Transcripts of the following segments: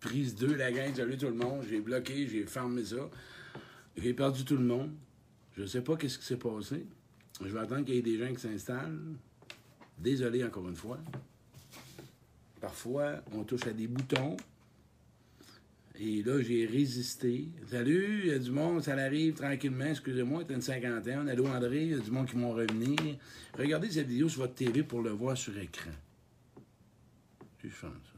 Prise 2, la gang, salut tout le monde. J'ai bloqué, j'ai fermé ça. J'ai perdu tout le monde. Je sais pas qu'est-ce qui s'est passé. Je vais attendre qu'il y ait des gens qui s'installent. Désolé encore une fois. Parfois, on touche à des boutons. Et là, j'ai résisté. Salut, il y a du monde, ça arrive tranquillement. Excusez-moi, a une cinquantaine. Allô, André, il y a du monde qui vont revenir. Regardez cette vidéo sur votre TV pour le voir sur écran. Ferme ça.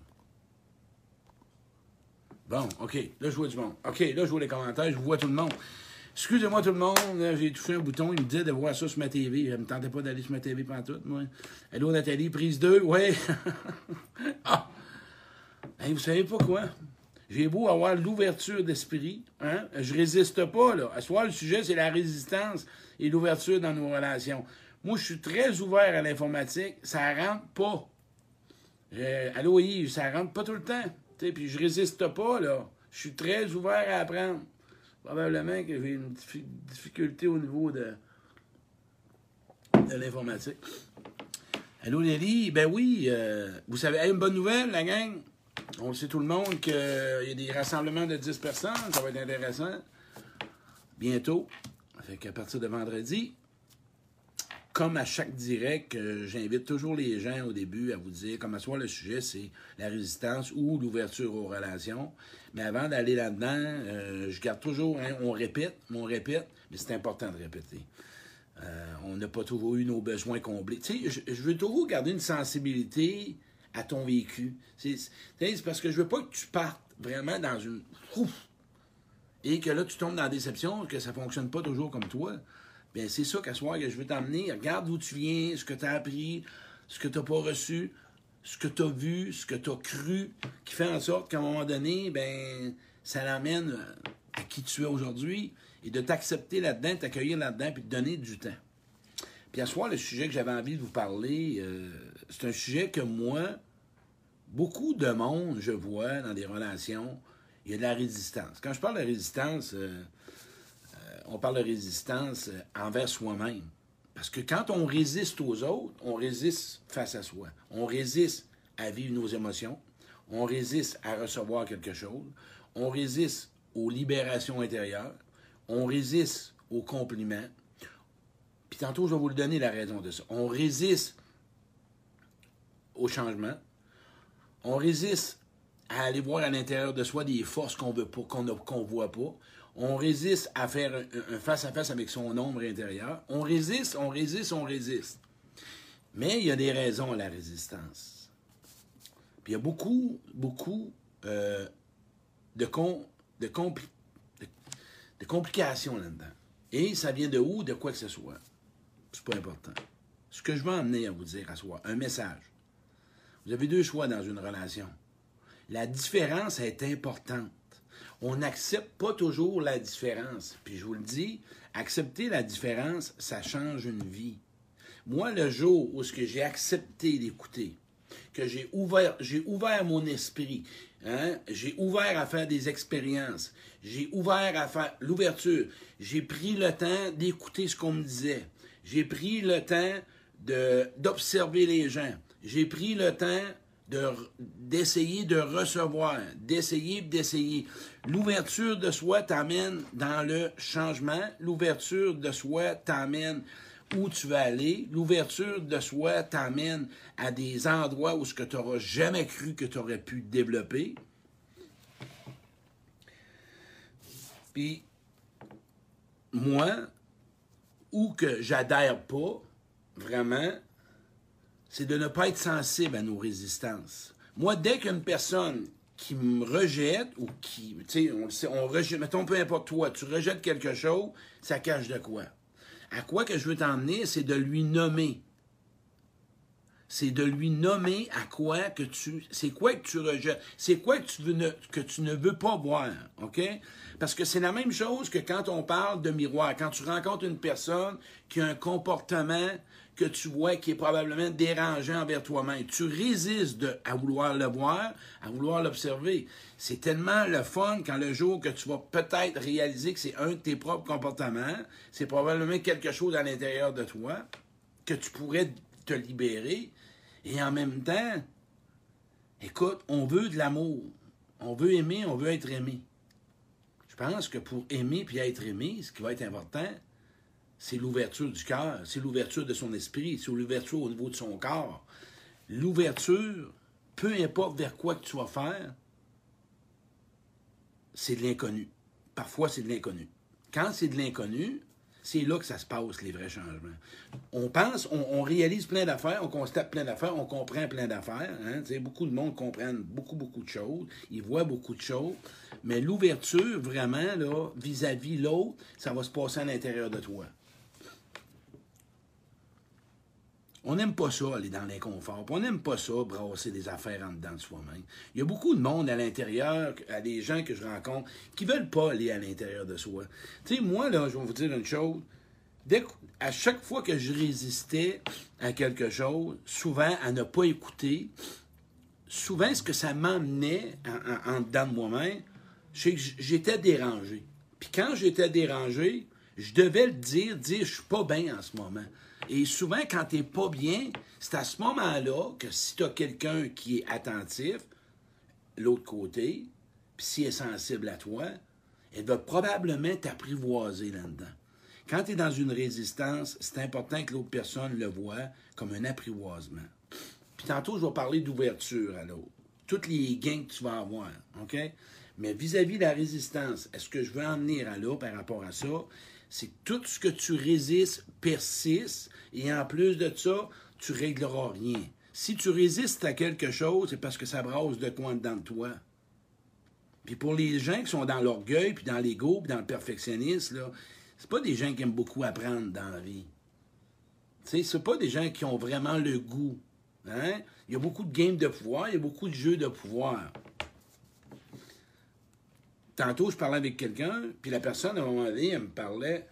Bon, OK. Là, je vois du monde. OK, là, je vois les commentaires. Je vois tout le monde. Excusez-moi tout le monde, j'ai touché un bouton, il me disait de voir ça sur ma TV. Je ne me tentais pas d'aller sur ma TV pendant tout, moi. Allô Nathalie, prise 2, ouais. ah! vous savez pas quoi? J'ai beau avoir l'ouverture d'esprit, hein? Je résiste pas, là. À soi, le sujet, c'est la résistance et l'ouverture dans nos relations. Moi, je suis très ouvert à l'informatique. Ça rentre pas. allô, Yves, ça rentre pas tout le temps. Puis je résiste pas, là. Je suis très ouvert à apprendre. Probablement que j'ai une difficulté au niveau de, l'informatique. Allô, Nelly? Ben oui, euh, vous savez, une bonne nouvelle, la gang. On le sait tout le monde qu'il y a des rassemblements de 10 personnes. Ça va être intéressant. Bientôt. Fait qu'à partir de vendredi, comme à chaque direct, j'invite toujours les gens au début à vous dire, comme à soi, le sujet, c'est la résistance ou l'ouverture aux relations. Mais avant d'aller là-dedans, euh, je garde toujours, hein, on répète, on répète, mais c'est important de répéter. Euh, on n'a pas toujours eu nos besoins comblés. Tu sais, je, veux toujours garder une sensibilité à ton vécu. C'est parce que je veux pas que tu partes vraiment dans une... et que là, tu tombes dans la déception, que ça fonctionne pas toujours comme toi. Bien, c'est ça qu'à soir que je veux t'emmener. Regarde d'où tu viens, ce que tu as appris, ce que tu n'as pas reçu, ce que tu as vu, ce que tu as cru, qui fait en sorte qu'à un moment donné, ben, ça l'amène à qui tu es aujourd'hui et de t'accepter là-dedans, t'accueillir là-dedans, puis de donner du temps. Puis à soir, le sujet que j'avais envie de vous parler, euh, c'est un sujet que moi, beaucoup de monde, je vois dans des relations, il y a de la résistance. Quand je parle de résistance, euh, euh, on parle de résistance envers soi-même. Parce que quand on résiste aux autres, on résiste face à soi. On résiste à vivre nos émotions. On résiste à recevoir quelque chose. On résiste aux libérations intérieures. On résiste aux compliments. Puis tantôt, je vais vous le donner la raison de ça. On résiste au changement. On résiste à aller voir à l'intérieur de soi des forces qu'on veut pas, qu'on ne voit pas on résiste à faire un face-à-face avec son ombre intérieure. On résiste, on résiste, on résiste. Mais il y a des raisons à la résistance. Puis il y a beaucoup, beaucoup euh, de, de, complications là-dedans. Et ça vient de où, de quoi que ce soit. C'est pas important. Ce que je veux emmener à vous dire à soi, un message. Vous avez deux choix dans une relation. La différence est importante on n'accepte pas toujours la différence. Puis je vous le dis, accepter la différence, ça change une vie. Moi, le jour où j'ai accepté d'écouter, que j'ai ouvert, j'ai ouvert mon esprit, hein, j'ai ouvert à faire des expériences, j'ai ouvert à faire l'ouverture, j'ai pris le temps d'écouter ce qu'on me disait, j'ai pris le temps d'observer les gens, j'ai pris le temps d'essayer de, recevoir, d'essayer d'essayer. L'ouverture de soi t'amène dans le changement. L'ouverture de soi t'amène où tu vas aller. L'ouverture de soi t'amène à des endroits où ce que tu n'auras jamais cru que tu aurais pu développer. Puis, moi, ou que j'adhère pas, vraiment, c'est de ne pas être sensible à nos résistances. Moi, dès qu'une personne qui me rejette ou qui, tu sais, on, on rejette, mettons, peu importe toi, tu rejettes quelque chose, ça cache de quoi? À quoi que je veux t'emmener, c'est de lui nommer. C'est de lui nommer à quoi que tu, c'est quoi que tu rejettes, c'est quoi que tu, veux que tu ne veux pas voir, OK? Parce que c'est la même chose que quand on parle de miroir. Quand tu rencontres une personne qui a un comportement que tu vois qui est probablement dérangeant envers toi-même. Tu résistes à vouloir le voir, à vouloir l'observer. C'est tellement le fun quand le jour que tu vas peut-être réaliser que c'est un de tes propres comportements, c'est probablement quelque chose à l'intérieur de toi que tu pourrais te libérer et en même temps, Écoute, on veut de l'amour. On veut aimer, on veut être aimé. Je pense que pour aimer puis être aimé, ce qui va être important, c'est l'ouverture du cœur, c'est l'ouverture de son esprit, c'est l'ouverture au niveau de son corps. L'ouverture, peu importe vers quoi que tu vas faire, c'est de l'inconnu. Parfois, c'est de l'inconnu. Quand c'est de l'inconnu, c'est là que ça se passe, les vrais changements. On pense, on, réalise plein d'affaires, on constate plein d'affaires, on comprend plein d'affaires. Hein? Beaucoup de monde comprennent beaucoup, beaucoup de choses, ils voient beaucoup de choses, mais l'ouverture, vraiment, vis-à-vis l'autre, ça va se passer à l'intérieur de toi. On n'aime pas ça, aller dans l'inconfort. On n'aime pas ça, brasser des affaires en dedans de soi-même. Il y a beaucoup de monde à l'intérieur, à des gens que je rencontre, qui ne veulent pas aller à l'intérieur de soi. Tu sais, moi, là, je vais vous dire une chose. À chaque fois que je résistais à quelque chose, souvent à ne pas écouter, souvent ce que ça m'emmenait en, en, dedans de moi-même, c'est que j'étais dérangé. Puis quand j'étais dérangé, je devais le dire, dire je suis pas bien en ce moment. Et souvent, quand tu pas bien, c'est à ce moment-là que si tu as quelqu'un qui est attentif, l'autre côté, puis s'il est sensible à toi, elle va probablement t'apprivoiser là-dedans. Quand tu es dans une résistance, c'est important que l'autre personne le voit comme un apprivoisement. Puis tantôt, je vais parler d'ouverture à l'autre. Toutes les gains que tu vas avoir, OK? Mais vis-à-vis de la résistance, est-ce que je veux en venir à l'autre par rapport à ça? C'est tout ce que tu résistes persiste et en plus de ça, tu régleras rien. Si tu résistes à quelque chose, c'est parce que ça brasse de coin dedans de toi. Puis pour les gens qui sont dans l'orgueil, puis dans l'ego, puis dans le perfectionnisme, là, c'est pas des gens qui aiment beaucoup apprendre dans la vie. Tu sais, c'est pas des gens qui ont vraiment le goût. Hein? Il y a beaucoup de games de pouvoir, il y a beaucoup de jeux de pouvoir. Tantôt, je parlais avec quelqu'un, puis la personne, à un moment donné, elle me parlait.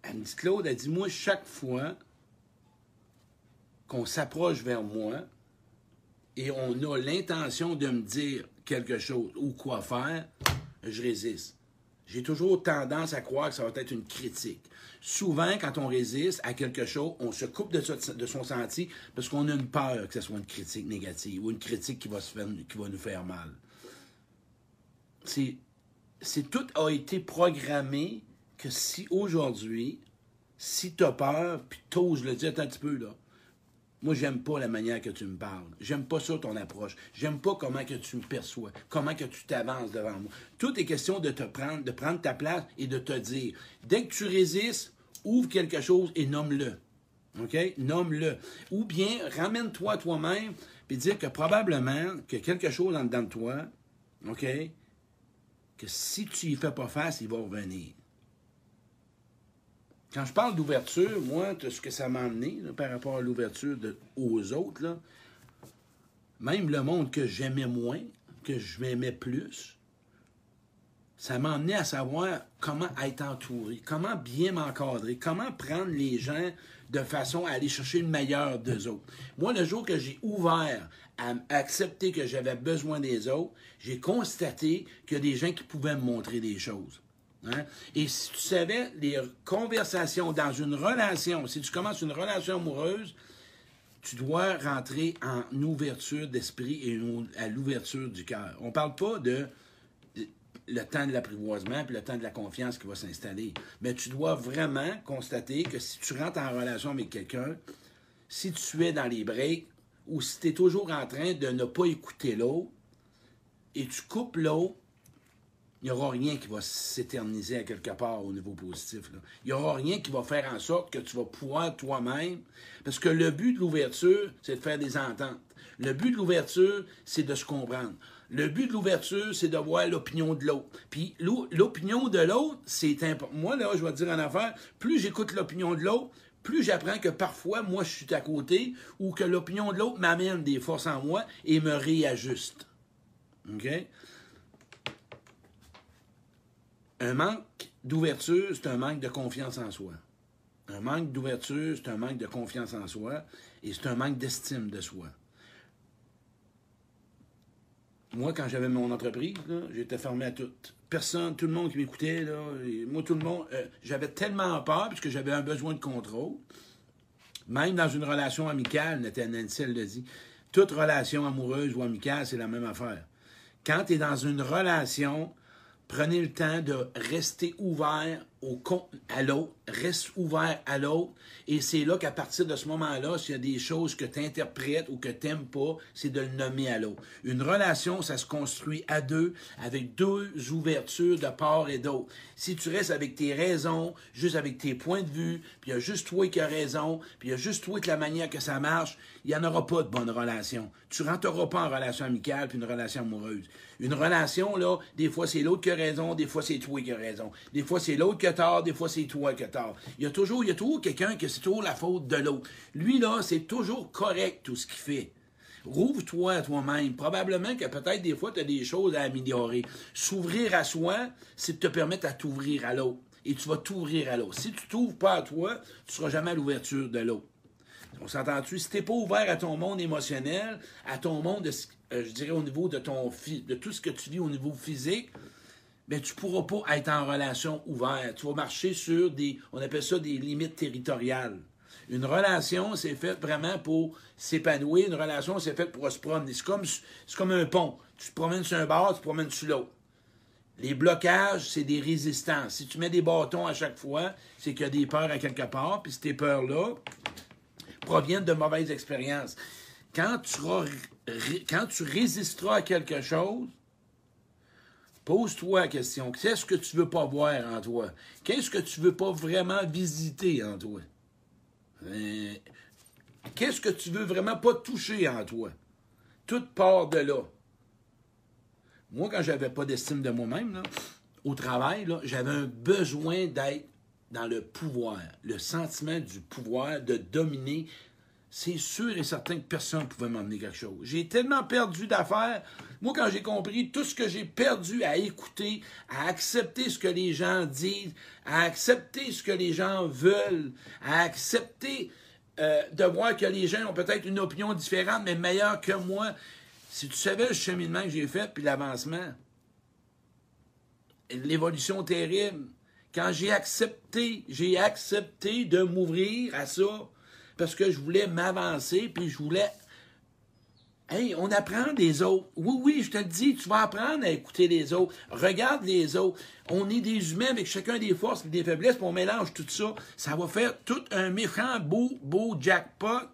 Elle me dit Claude, elle dit Moi, chaque fois qu'on s'approche vers moi et on a l'intention de me dire quelque chose ou quoi faire, je résiste. J'ai toujours tendance à croire que ça va être une critique. Souvent, quand on résiste à quelque chose, on se coupe de, son senti parce qu'on a une peur que ce soit une critique négative ou une critique qui va, se qui va nous faire mal. C'est, tout a été programmé que si aujourd'hui, si tu as peur, puis t'oses le dire, un petit peu là. Moi, j'aime pas la manière que tu me parles. J'aime pas ça ton approche. J'aime pas comment que tu me perçois, comment que tu t'avances devant moi. Tout est question de te prendre, de prendre ta place et de te dire. Dès que tu résistes, ouvre quelque chose et nomme-le. OK? Nomme-le. Ou bien, ramène-toi toi-même et dire que probablement que quelque chose en dedans de toi, OK? Que si tu y fais pas face, il va revenir. Quand je parle d'ouverture, moi, ce que ça m'a amené par rapport à l'ouverture aux autres, même le monde que j'aimais moins, que je m'aimais plus, ça m'a amené à savoir comment être entouré, comment bien m'encadrer, comment prendre les gens de façon à aller chercher le meilleur d'eux autres. Moi, le jour que j'ai ouvert à accepter que j'avais besoin des autres, j'ai constaté qu'il y a des gens qui pouvaient me montrer des choses. Hein? Et si tu savais, les conversations dans une relation, si tu commences une relation amoureuse, tu dois rentrer en ouverture d'esprit et à l'ouverture du cœur. On ne parle pas de le temps de l'apprivoisement puis le temps de la confiance qui va s'installer. Mais tu dois vraiment constater que si tu rentres en relation avec quelqu'un, si tu es dans les breaks ou si tu es toujours en train de ne pas écouter l'autre et tu coupes l'autre, il n'y aura rien qui va s'éterniser à quelque part au niveau positif. Il n'y aura rien qui va faire en sorte que tu vas pouvoir toi-même. Parce que le but de l'ouverture, c'est de faire des ententes. Le but de l'ouverture, c'est de se comprendre. Le but de l'ouverture, c'est de voir l'opinion de l'autre. Puis l'opinion de l'autre, c'est important. Moi, là, je vais te dire en affaire, plus j'écoute l'opinion de l'autre, plus j'apprends que parfois, moi, je suis à côté ou que l'opinion de l'autre m'amène des forces en moi et me réajuste. OK? Un manque d'ouverture, c'est un manque de confiance en soi. Un manque d'ouverture, c'est un manque de confiance en soi et c'est un manque d'estime de soi moi, quand j'avais mon entreprise, j'étais fermé à tout. Personne, tout le monde qui m'écoutait, moi, tout le monde, euh, j'avais tellement peur, puisque j'avais un besoin de contrôle, Même dans une relation amicale, Nancy, le dit, toute relation amoureuse ou amicale, c'est la même affaire. Quand tu es dans une relation, prenez le temps de rester ouvert au, à l'autre, reste ouvert à l'autre, et c'est là qu'à partir de ce moment-là, s'il y a des choses que tu interprètes ou que tu n'aimes pas, c'est de le nommer à l'autre. Une relation, ça se construit à deux, avec deux ouvertures de part et d'autre. Si tu restes avec tes raisons, juste avec tes points de vue, puis il y a juste toi qui as raison, puis il y a juste toi qui la manière que ça marche, il n'y en aura pas de bonne relation. Tu ne rentreras pas en relation amicale puis une relation amoureuse. Une relation, là, des fois c'est l'autre qui a raison, des fois c'est toi qui as raison. Des fois c'est l'autre qui a tort, des fois c'est toi qui as Il y a toujours, il y a toujours quelqu'un qui c'est toujours la faute de l'autre. Lui, là, c'est toujours correct tout ce qu'il fait. Rouvre-toi à toi-même. Probablement que peut-être des fois, tu as des choses à améliorer. S'ouvrir à soi, c'est de te permettre à t'ouvrir à l'autre. Et tu vas t'ouvrir à l'autre. Si tu t'ouvres pas à toi, tu ne seras jamais à l'ouverture de l'autre. On s'entend-tu? Si tu n'es pas ouvert à ton monde émotionnel, à ton monde, euh, je dirais, au niveau de ton de tout ce que tu vis au niveau physique, ben, tu ne pourras pas être en relation ouverte. Tu vas marcher sur des, on appelle ça des limites territoriales. Une relation, c'est fait vraiment pour s'épanouir. Une relation, c'est fait pour se promener. C'est comme, comme un pont. Tu te promènes sur un bord, tu te promènes sur l'autre. Les blocages, c'est des résistances. Si tu mets des bâtons à chaque fois, c'est qu'il y a des peurs à quelque part, puis ces peurs-là proviennent de mauvaises expériences. Quand tu, quand tu résisteras à quelque chose, pose-toi la question. Qu'est-ce que tu veux pas voir en toi? Qu'est-ce que tu veux pas vraiment visiter en toi? Euh, qu'est-ce que tu veux vraiment pas toucher en toi? Toute part de là. Moi, quand j'avais pas d'estime de moi-même, au travail, j'avais un besoin d'être dans le pouvoir, le sentiment du pouvoir, de dominer. C'est sûr et certain que personne ne pouvait m'emmener quelque chose. J'ai tellement perdu d'affaires. Moi, quand j'ai compris tout ce que j'ai perdu à écouter, à accepter ce que les gens disent, à accepter ce que les gens veulent, à accepter euh, de voir que les gens ont peut-être une opinion différente, mais meilleure que moi, si tu savais le cheminement que j'ai fait, puis l'avancement, l'évolution terrible, quand j'ai accepté, j'ai accepté de m'ouvrir à ça, parce que je voulais m'avancer, puis je voulais... Hey, on apprend des autres. Oui, oui, je te le dis, tu vas apprendre à écouter les autres. Regarde les autres. On est des humains avec chacun des forces et des faiblesses, puis on mélange tout ça. Ça va faire tout un méchant beau, beau jackpot.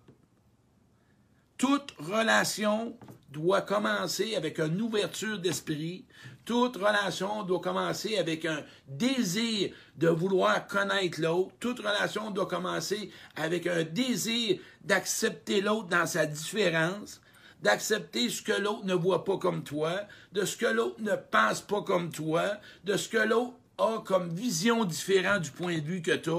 Toute relation doit commencer avec une ouverture d'esprit. Toute relation doit commencer avec un désir de vouloir connaître l'autre. Toute relation doit commencer avec un désir d'accepter l'autre dans sa différence, d'accepter ce que l'autre ne voit pas comme toi, de ce que l'autre ne pense pas comme toi, de ce que l'autre a comme vision différente du point de vue que tu.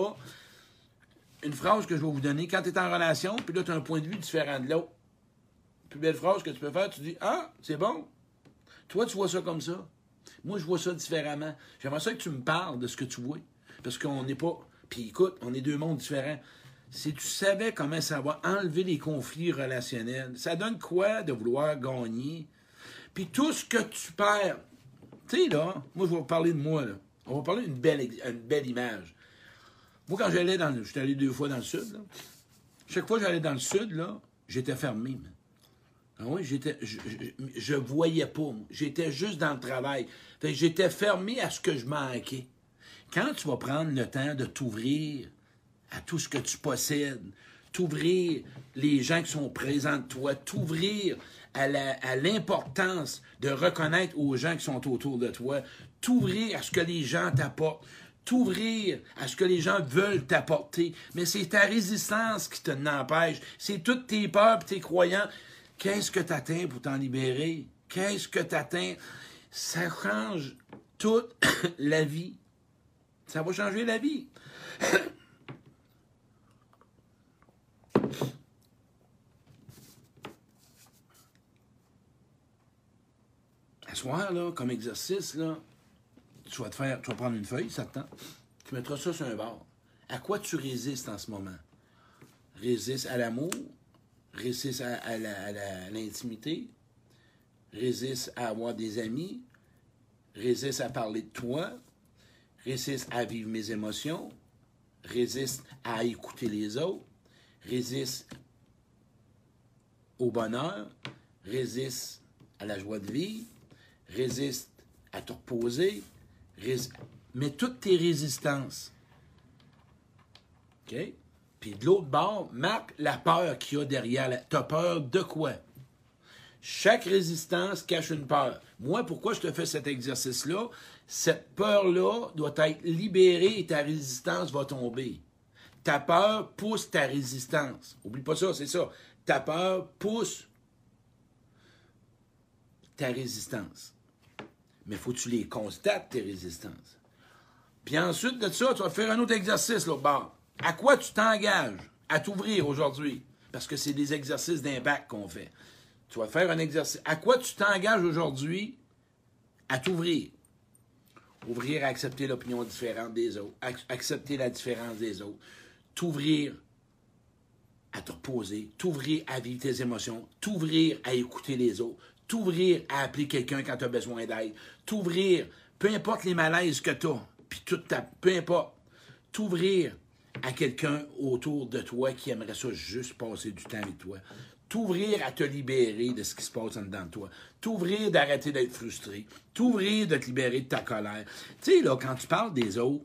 Une phrase que je vais vous donner, quand tu es en relation, puis là, tu as un point de vue différent de l'autre plus belle phrase que tu peux faire, tu dis Ah, c'est bon. Toi, tu vois ça comme ça. Moi, je vois ça différemment. J'aimerais ça que tu me parles de ce que tu vois. Parce qu'on n'est pas. Puis écoute, on est deux mondes différents. Si tu savais comment ça va enlever les conflits relationnels, ça donne quoi de vouloir gagner? Puis tout ce que tu perds. Tu sais, là, moi, je vais vous parler de moi, là. On va parler d'une belle, belle image. Moi, quand j'allais dans le. J'étais allé deux fois dans le sud, là. Chaque fois que j'allais dans le sud, là, j'étais fermé. Ah oui, j'étais, je, ne voyais pas. J'étais juste dans le travail. j'étais fermé à ce que je manquais. Quand tu vas prendre le temps de t'ouvrir à tout ce que tu possèdes, t'ouvrir les gens qui sont présents de toi, t'ouvrir à, à l'importance de reconnaître aux gens qui sont autour de toi, t'ouvrir à ce que les gens t'apportent, t'ouvrir à ce que les gens veulent t'apporter. Mais c'est ta résistance qui te n'empêche. C'est toutes tes peurs tes croyances. Qu'est-ce que tu atteins pour t'en libérer? Qu'est-ce que tu atteins? Ça change toute la vie. Ça va changer la vie. À soir, là, comme exercice, là, tu vas te faire, prendre une feuille, ça te tente. Tu mettras ça sur un bord. À quoi tu résistes en ce moment? Résiste à l'amour, résiste à, l'intimité, résiste à avoir des amis, résiste à parler de toi, résiste à vivre mes émotions, résiste à écouter les autres, résiste au bonheur, résiste à la joie de vie, résiste à te reposer, mais toutes tes résistances. OK? Puis de l'autre bord, marque la peur qu'il y a derrière. Tu as peur de quoi? Chaque résistance cache une peur. Moi, pourquoi je te fais cet exercice-là? Cette peur-là doit être libérée et ta résistance va tomber. Ta peur pousse ta résistance. Oublie pas ça, c'est ça. Ta peur pousse ta résistance. Mais faut que tu les constates, tes résistances. Puis ensuite de ça, tu vas faire un autre exercice là bas. À quoi tu t'engages à t'ouvrir aujourd'hui? Parce que c'est des exercices d'impact qu'on fait. Tu vas faire un exercice. À quoi tu t'engages aujourd'hui à t'ouvrir? Ouvrir à accepter l'opinion différente des autres, accepter la différence des autres, t'ouvrir à te reposer, t'ouvrir à vivre tes émotions, t'ouvrir à écouter les autres, t'ouvrir à appeler quelqu'un quand tu as besoin d'aide, t'ouvrir, peu importe les malaises que tu as, puis toute ta, peu importe, t'ouvrir à quelqu'un autour de toi qui aimerait ça juste passer du temps avec toi, t'ouvrir à te libérer de ce qui se passe en dedans de toi, t'ouvrir d'arrêter d'être frustré, t'ouvrir de te libérer de ta colère. Tu sais, là, quand tu parles des autres,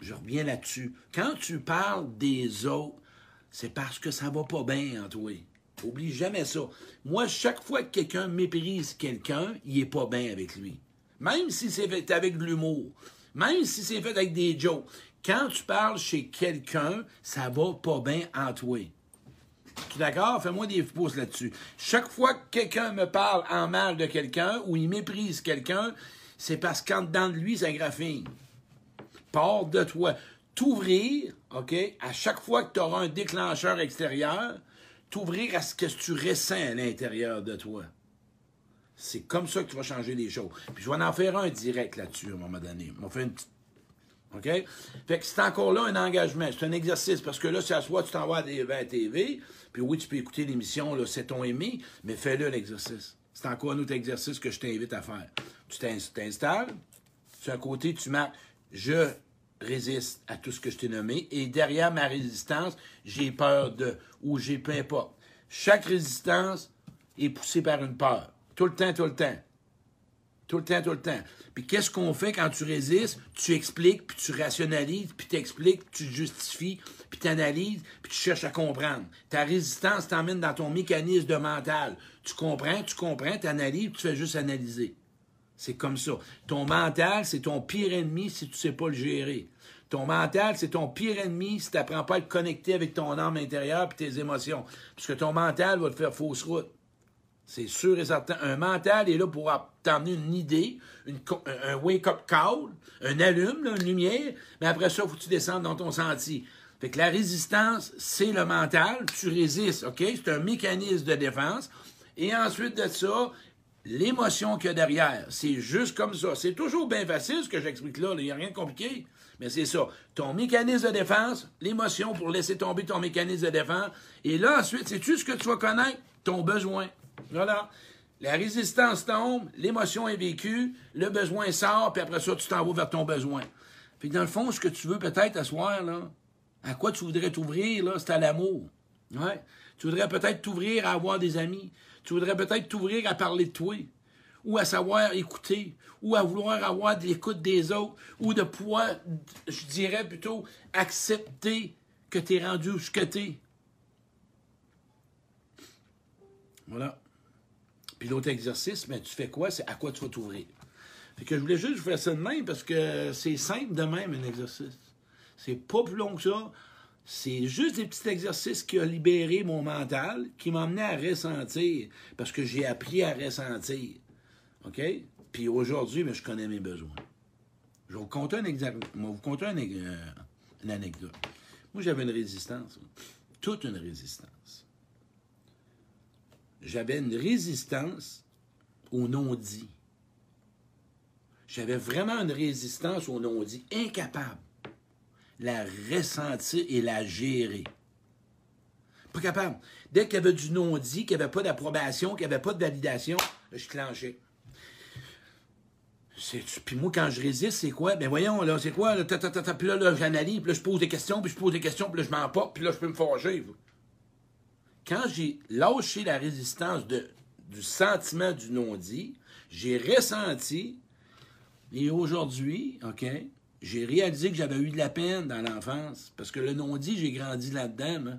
je reviens là-dessus, quand tu parles des autres, c'est parce que ça va pas bien en toi. Oublie jamais ça. Moi, chaque fois que quelqu'un méprise quelqu'un, il est pas bien avec lui. Même si c'est fait avec de l'humour, même si c'est fait avec des jokes, quand tu parles chez quelqu'un, ça va pas bien en toi. Tu es d'accord? Fais-moi des pouces là-dessus. Chaque fois que quelqu'un me parle en mal de quelqu'un ou il méprise quelqu'un, c'est parce qu'en dedans de lui, c'est graphine. Part de toi. T'ouvrir, OK, à chaque fois que tu auras un déclencheur extérieur, t'ouvrir à ce que tu ressens à l'intérieur de toi. C'est comme ça que tu vas changer les choses. Puis je vais en faire un direct là-dessus à un moment donné. On va faire une petite. OK? Fait que c'est encore là un engagement. C'est un exercice. Parce que là, c'est à soi, tu t'envoies à la TV. Puis oui, tu peux écouter l'émission, là, c'est ton aimé. Mais fais-le l'exercice. C'est encore un autre exercice que je t'invite à faire. Tu t'installes. Sur un côté, tu marques Je résiste à tout ce que je t'ai nommé. Et derrière ma résistance, j'ai peur de, ou j'ai peu importe. Chaque résistance est poussée par une peur. Tout le temps, tout le temps. Tout le temps, tout le temps. Puis qu'est-ce qu'on fait quand tu résistes? Tu expliques, puis tu rationalises, puis tu expliques, puis tu justifies, puis tu analyses, puis tu cherches à comprendre. Ta résistance t'emmène dans ton mécanisme de mental. Tu comprends, tu comprends, tu analyses, puis tu fais juste analyser. C'est comme ça. Ton mental, c'est ton pire ennemi si tu ne sais pas le gérer. Ton mental, c'est ton pire ennemi si tu n'apprends pas à te connecter avec ton âme intérieure et tes émotions. Parce que ton mental va te faire fausse route. C'est sûr et certain. Un mental est là pour t'emmener une idée, un wake-up call, un allume, une lumière, mais après ça, il faut que tu descendes dans ton sentier. Fait que la résistance, c'est le mental. Tu résistes, OK? C'est un mécanisme de défense. Et ensuite de ça, l'émotion qu'il y a derrière. C'est juste comme ça. C'est toujours bien facile ce que j'explique là. Il n'y a rien de compliqué. Mais c'est ça. Ton mécanisme de défense, l'émotion pour laisser tomber ton mécanisme de défense. Et là, ensuite, c'est-tu ce que tu vas connaître? Ton besoin. Voilà. La résistance tombe, l'émotion est vécue, le besoin sort, puis après ça, tu t'en vas vers ton besoin. Puis dans le fond, ce que tu veux peut-être asseoir, là, à quoi tu voudrais t'ouvrir, là, c'est à l'amour. Ouais. Tu voudrais peut-être t'ouvrir à avoir des amis. Tu voudrais peut-être t'ouvrir à parler de toi, ou à savoir écouter, ou à vouloir avoir de l'écoute des autres, ou de pouvoir, je dirais plutôt, accepter que tu es rendu où que tu es. Voilà. Puis l'autre exercice, mais tu fais quoi? C'est à quoi tu vas t'ouvrir. Fait que je voulais juste vous faire ça de même parce que c'est simple de même un exercice. C'est pas plus long que ça. C'est juste des petits exercices qui ont libéré mon mental, qui m'ont amené à ressentir, parce que j'ai appris à ressentir. OK? Puis aujourd'hui, mais je connais mes besoins. Je vais vous conter un exemple. Je vais vous conter euh, une anecdote. Moi, j'avais une résistance. Toute une résistance. J'avais une résistance au non-dit. J'avais vraiment une résistance au non-dit, incapable la ressentir et la gérer. Pas capable. Dès qu'il y avait du non-dit, qu'il n'y avait pas d'approbation, qu'il n'y avait pas de validation, je clenchais. Puis moi, quand je résiste, c'est quoi? Ben voyons, là, c'est quoi? Là, puis là, là j'analyse, puis là, je pose des questions, puis je pose des questions, puis là, je m'en porte, puis là, je peux me forger. Quand j'ai lâché la résistance du sentiment du non-dit, j'ai ressenti, et aujourd'hui, OK, j'ai réalisé que j'avais eu de la peine dans l'enfance, parce que le non-dit, j'ai grandi là-dedans.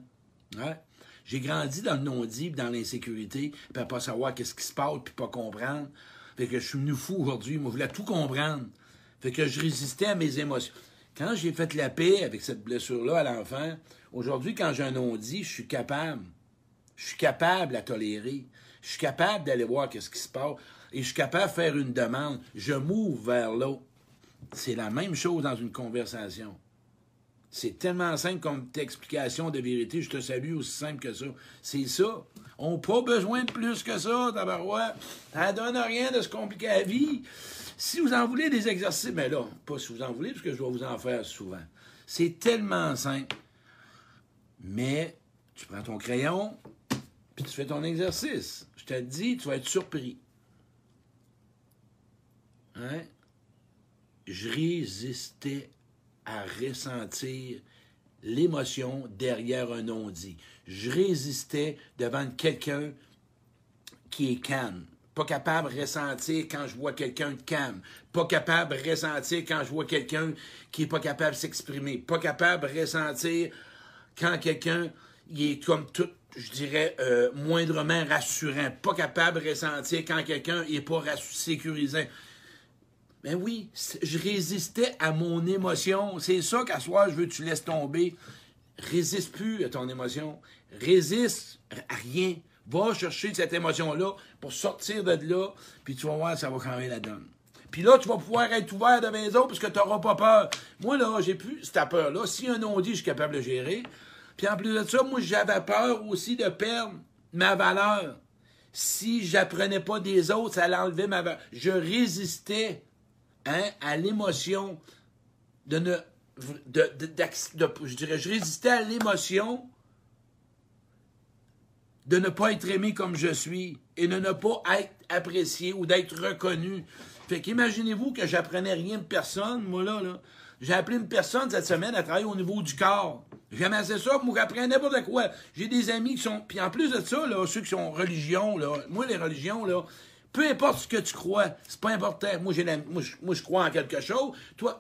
J'ai grandi dans le non-dit, dans l'insécurité, puis pas savoir qu'est-ce qui se passe, puis pas comprendre. Fait que je suis venu fou aujourd'hui. Moi, je voulais tout comprendre. Fait que je résistais à mes émotions. Quand j'ai fait la paix avec cette blessure-là à l'enfant, aujourd'hui, quand j'ai un non-dit, je suis capable. Je suis capable à tolérer. Je suis capable d'aller voir qu'est-ce qui se passe. Et je suis capable de faire une demande. Je m'ouvre vers l'autre. C'est la même chose dans une conversation. C'est tellement simple comme explication de vérité. Je te salue aussi simple que ça. C'est ça. On n'a pas besoin de plus que ça, tabarouette. Ça ne donne rien de se compliquer la vie. Si vous en voulez des exercices, mais là, pas si vous en voulez, parce que je dois vous en faire souvent. C'est tellement simple. Mais tu prends ton crayon, tu fais ton exercice. Je te dis, tu vas être surpris. Hein? Je résistais à ressentir l'émotion derrière un non-dit. Je résistais devant quelqu'un qui est calme. Pas capable de ressentir quand je vois quelqu'un de calme. Pas capable de ressentir quand je vois quelqu'un qui est pas capable de s'exprimer. Pas capable de ressentir quand quelqu'un est comme tout, je dirais, euh, moindrement rassurant. Pas capable de ressentir quand quelqu'un est pas sécurisant. Ben oui, je résistais à mon émotion. C'est ça qu'à soir, je veux que tu laisses tomber. Résiste plus à ton émotion. Résiste à rien. Va chercher cette émotion-là pour sortir de là, puis tu vas voir, ça va changer la donne. Puis là, tu vas pouvoir être ouvert devant les autres parce que tu n'auras pas peur. Moi, là, j'ai plus cette peur-là. Si un non-dit, je suis capable de gérer. Puis en plus de ça, moi, j'avais peur aussi de perdre ma valeur. Si j'apprenais pas des autres, ça allait enlever ma valeur. Je résistais Hein, à l'émotion de ne. Résistais à l'émotion de ne pas être aimé comme je suis et de ne pas être apprécié ou d'être reconnu. Fait qu'imaginez-vous que j'apprenais rien de personne, moi là, là. J'ai appelé une personne cette semaine à travailler au niveau du corps. J'amassais ça, moi j'apprenais n'importe quoi. J'ai des amis qui sont. Puis en plus de ça, là, ceux qui sont religions, là, moi les religions, là, peu importe ce que tu crois, c'est pas important. Moi, j'ai moi, je, crois en quelque chose. Toi,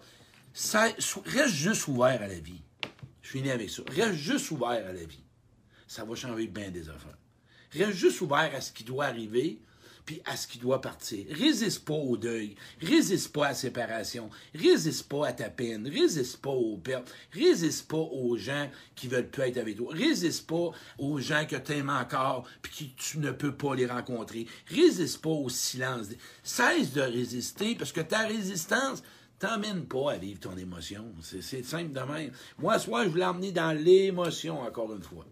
ça, reste juste ouvert à la vie. Je finis avec ça. Reste juste ouvert à la vie. Ça va changer bien des affaires. Reste juste ouvert à ce qui doit arriver puis à ce qui doit partir. Résiste pas au deuil, résiste pas à la séparation, résiste pas à ta peine, résiste pas aux pertes, résiste pas aux gens qui veulent plus être avec toi, résiste pas aux gens que tu aimes encore puis que tu ne peux pas les rencontrer, résiste pas au silence. Cesse de résister parce que ta résistance t'emmène pas à vivre ton émotion. C'est simple de même. Moi, soit je voulais emmener dans l'émotion encore une fois.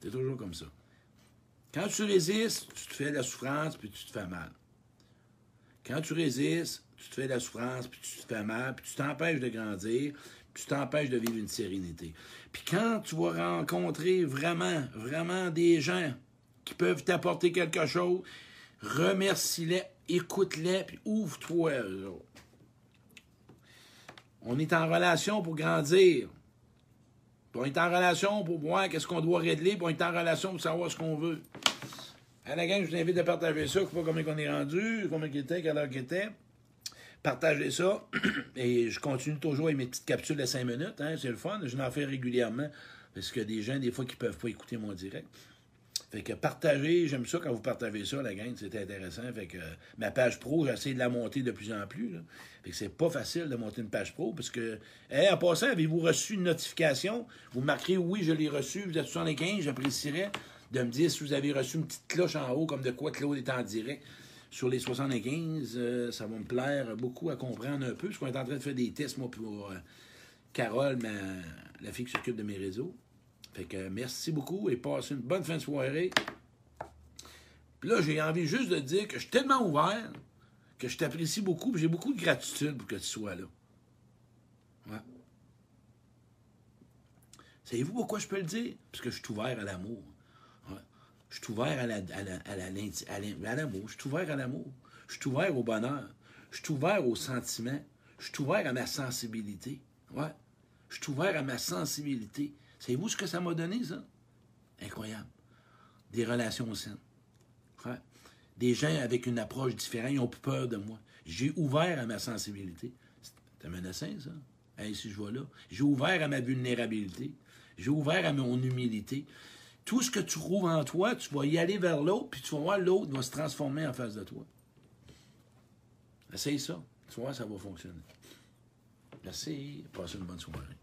C'est toujours comme ça. Quand tu résistes, tu te fais de la souffrance, puis tu te fais mal. Quand tu résistes, tu te fais de la souffrance, puis tu te fais mal, puis tu t'empêches de grandir, puis tu t'empêches de vivre une sérénité. Puis quand tu vas rencontrer vraiment, vraiment des gens qui peuvent t'apporter quelque chose, remercie-les, écoute-les, puis ouvre-toi On est en relation pour grandir. On est en relation pour voir qu'est-ce qu'on doit régler, puis on est en relation pour savoir ce qu'on veut. À la gang, je vous invite à partager ça. Je ne sais pas combien on est rendu, combien il était, quelle heure il était. Partagez ça. Et je continue toujours avec mes petites capsules de 5 minutes. Hein, c'est le fun. Je l'en fais régulièrement. Parce qu'il y a des gens, des fois, qui ne peuvent pas écouter mon direct. Fait que partagez, j'aime ça quand vous partagez ça, la gang, c'est intéressant. Fait que ma page pro, j'essaie de la monter de plus en plus. Fait que c'est pas facile de monter une page pro parce que, en passant, avez-vous reçu une notification? Vous marquerez oui, je l'ai reçu, vous êtes 75, j'apprécierais de me dire si vous avez reçu une petite cloche en haut, comme de quoi Claude est en direct sur les 75. Euh, ça va me plaire beaucoup à comprendre un peu, parce qu'on est en train de faire des tests, moi, pour euh, Carole, la fille qui s'occupe de mes réseaux. Fait que merci beaucoup et passez une bonne fin de soirée. Puis là, j'ai envie juste de dire que je suis tellement ouvert que je t'apprécie beaucoup, j'ai beaucoup de gratitude pour que tu sois là. Ouais. Savez-vous pourquoi je peux le dire? Parce que je suis ouvert à l'amour. Je suis ouvert à, l'amour. Je suis ouvert à l'amour. Je suis ouvert au bonheur. Je suis ouvert aux sentiments. Je suis ouvert à ma sensibilité. Ouais. Je suis ouvert à ma sensibilité. Savez-vous ce que ça m'a donné, ça? Incroyable. des relations saines. Ouais. Des gens avec une approche différente, ils ont plus peur de moi. J'ai ouvert à ma sensibilité. C'est menaçant, ça. Hey, si je vois là. J'ai ouvert à ma vulnérabilité. J'ai ouvert à mon humilité. Tout ce que tu trouves en toi, tu vas y aller vers l'autre, puis tu vas voir l'autre va se transformer en face de toi. Essaye ça. Tu vois, ça va fonctionner. Merci. Passez une bonne soirée.